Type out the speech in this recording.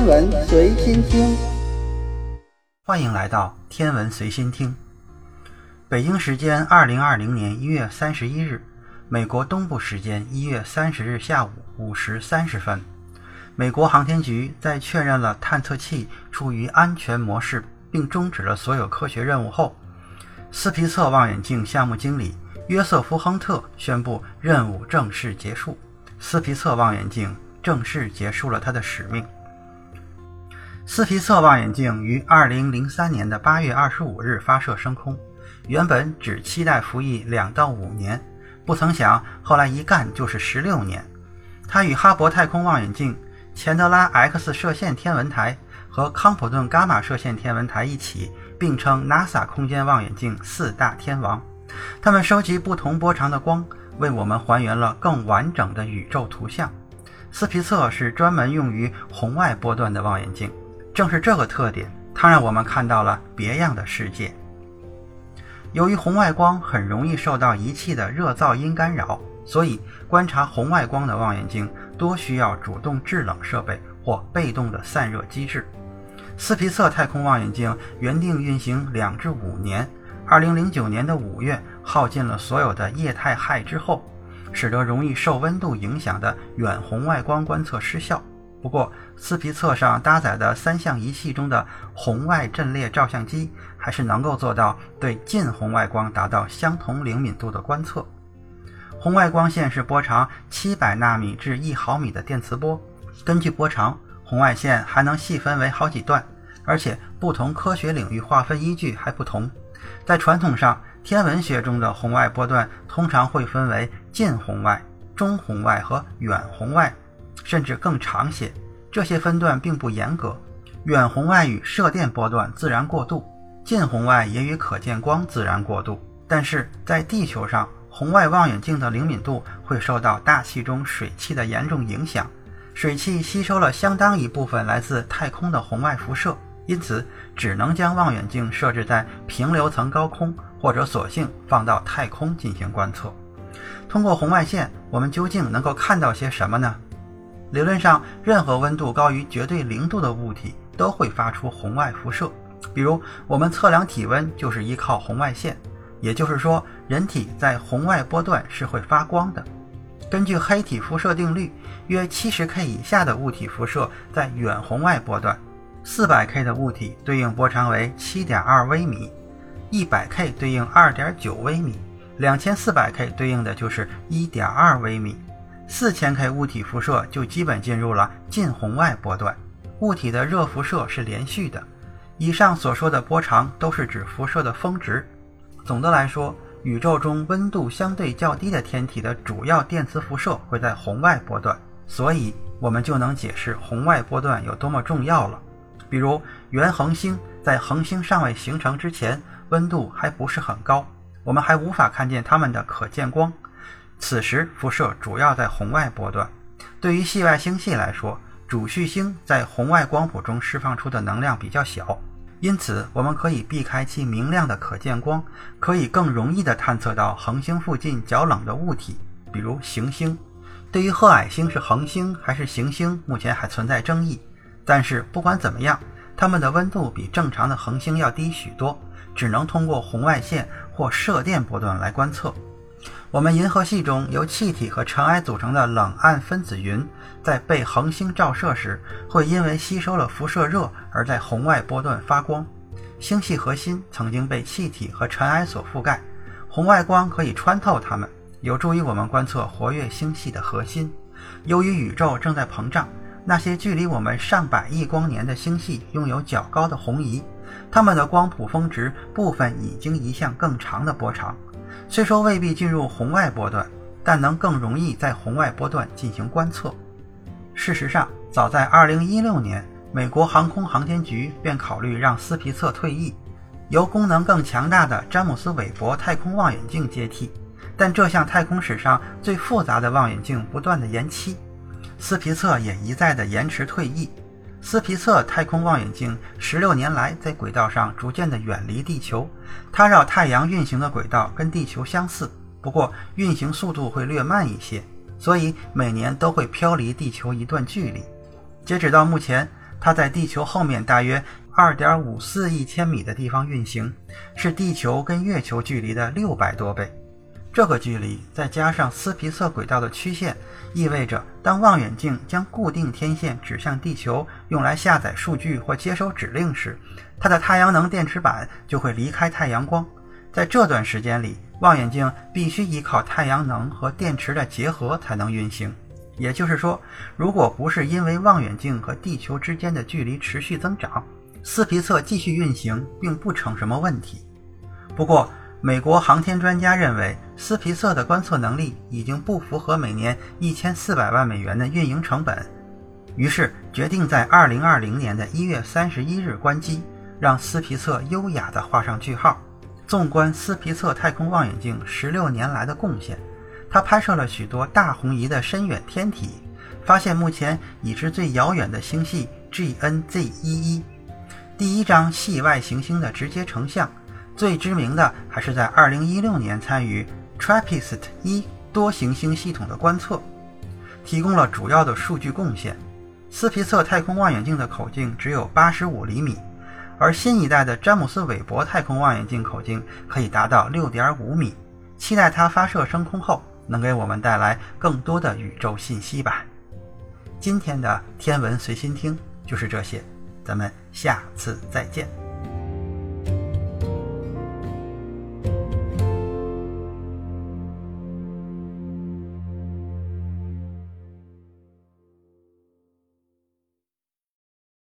天文随心听，欢迎来到天文随心听。北京时间二零二零年一月三十一日，美国东部时间一月三十日下午五时三十分，美国航天局在确认了探测器处于安全模式，并终止了所有科学任务后，斯皮策望远镜项目经理约瑟夫·亨特宣布任务正式结束，斯皮策望远镜正式结束了它的使命。斯皮策望远镜于2003年的8月25日发射升空，原本只期待服役两到五年，不曾想后来一干就是十六年。它与哈勃太空望远镜、钱德拉 X 射线天文台和康普顿伽马射线天文台一起并称 NASA 空间望远镜四大天王。它们收集不同波长的光，为我们还原了更完整的宇宙图像。斯皮策是专门用于红外波段的望远镜。正是这个特点，它让我们看到了别样的世界。由于红外光很容易受到仪器的热噪音干扰，所以观察红外光的望远镜多需要主动制冷设备或被动的散热机制。斯皮策太空望远镜原定运行两至五年，2009年的五月耗尽了所有的液态氦之后，使得容易受温度影响的远红外光观测失效。不过，斯皮策上搭载的三项仪器中的红外阵列照相机，还是能够做到对近红外光达到相同灵敏度的观测。红外光线是波长七百纳米至一毫米的电磁波，根据波长，红外线还能细分为好几段，而且不同科学领域划分依据还不同。在传统上，天文学中的红外波段通常会分为近红外、中红外和远红外。甚至更长些，这些分段并不严格。远红外与射电波段自然过渡，近红外也与可见光自然过渡。但是在地球上，红外望远镜的灵敏度会受到大气中水汽的严重影响，水汽吸收了相当一部分来自太空的红外辐射，因此只能将望远镜设置在平流层高空，或者索性放到太空进行观测。通过红外线，我们究竟能够看到些什么呢？理论上，任何温度高于绝对零度的物体都会发出红外辐射。比如，我们测量体温就是依靠红外线。也就是说，人体在红外波段是会发光的。根据黑体辐射定律，约 70K 以下的物体辐射在远红外波段，400K 的物体对应波长为7.2微米，100K 对应2.9微米，2400K 对应的就是1.2微米。四千 K 物体辐射就基本进入了近红外波段，物体的热辐射是连续的。以上所说的波长都是指辐射的峰值。总的来说，宇宙中温度相对较低的天体的主要电磁辐射会在红外波段，所以我们就能解释红外波段有多么重要了。比如，原恒星在恒星尚未形成之前，温度还不是很高，我们还无法看见它们的可见光。此时辐射主要在红外波段。对于系外星系来说，主序星在红外光谱中释放出的能量比较小，因此我们可以避开其明亮的可见光，可以更容易地探测到恒星附近较冷的物体，比如行星。对于褐矮星是恒星还是行星，目前还存在争议。但是不管怎么样，它们的温度比正常的恒星要低许多，只能通过红外线或射电波段来观测。我们银河系中由气体和尘埃组成的冷暗分子云，在被恒星照射时，会因为吸收了辐射热而在红外波段发光。星系核心曾经被气体和尘埃所覆盖，红外光可以穿透它们，有助于我们观测活跃星系的核心。由于宇宙正在膨胀，那些距离我们上百亿光年的星系拥有较高的红移，它们的光谱峰值部分已经移向更长的波长。虽说未必进入红外波段，但能更容易在红外波段进行观测。事实上，早在2016年，美国航空航天局便考虑让斯皮策退役，由功能更强大的詹姆斯韦伯太空望远镜接替。但这项太空史上最复杂的望远镜不断的延期，斯皮策也一再的延迟退役。斯皮策太空望远镜十六年来在轨道上逐渐的远离地球，它绕太阳运行的轨道跟地球相似，不过运行速度会略慢一些，所以每年都会飘离地球一段距离。截止到目前，它在地球后面大约2.54亿千米的地方运行，是地球跟月球距离的六百多倍。这个距离再加上斯皮策轨道的曲线，意味着当望远镜将固定天线指向地球，用来下载数据或接收指令时，它的太阳能电池板就会离开太阳光。在这段时间里，望远镜必须依靠太阳能和电池的结合才能运行。也就是说，如果不是因为望远镜和地球之间的距离持续增长，斯皮策继续运行并不成什么问题。不过，美国航天专家认为，斯皮策的观测能力已经不符合每年一千四百万美元的运营成本，于是决定在二零二零年的一月三十一日关机，让斯皮策优雅地画上句号。纵观斯皮策太空望远镜十六年来的贡献，它拍摄了许多大红移的深远天体，发现目前已知最遥远的星系 GNZ11，第一张系外行星的直接成像。最知名的还是在2016年参与 TRAPPIST-1 多行星系统的观测，提供了主要的数据贡献。斯皮策太空望远镜的口径只有85厘米，而新一代的詹姆斯韦伯太空望远镜口径可以达到6.5米。期待它发射升空后，能给我们带来更多的宇宙信息吧。今天的天文随心听就是这些，咱们下次再见。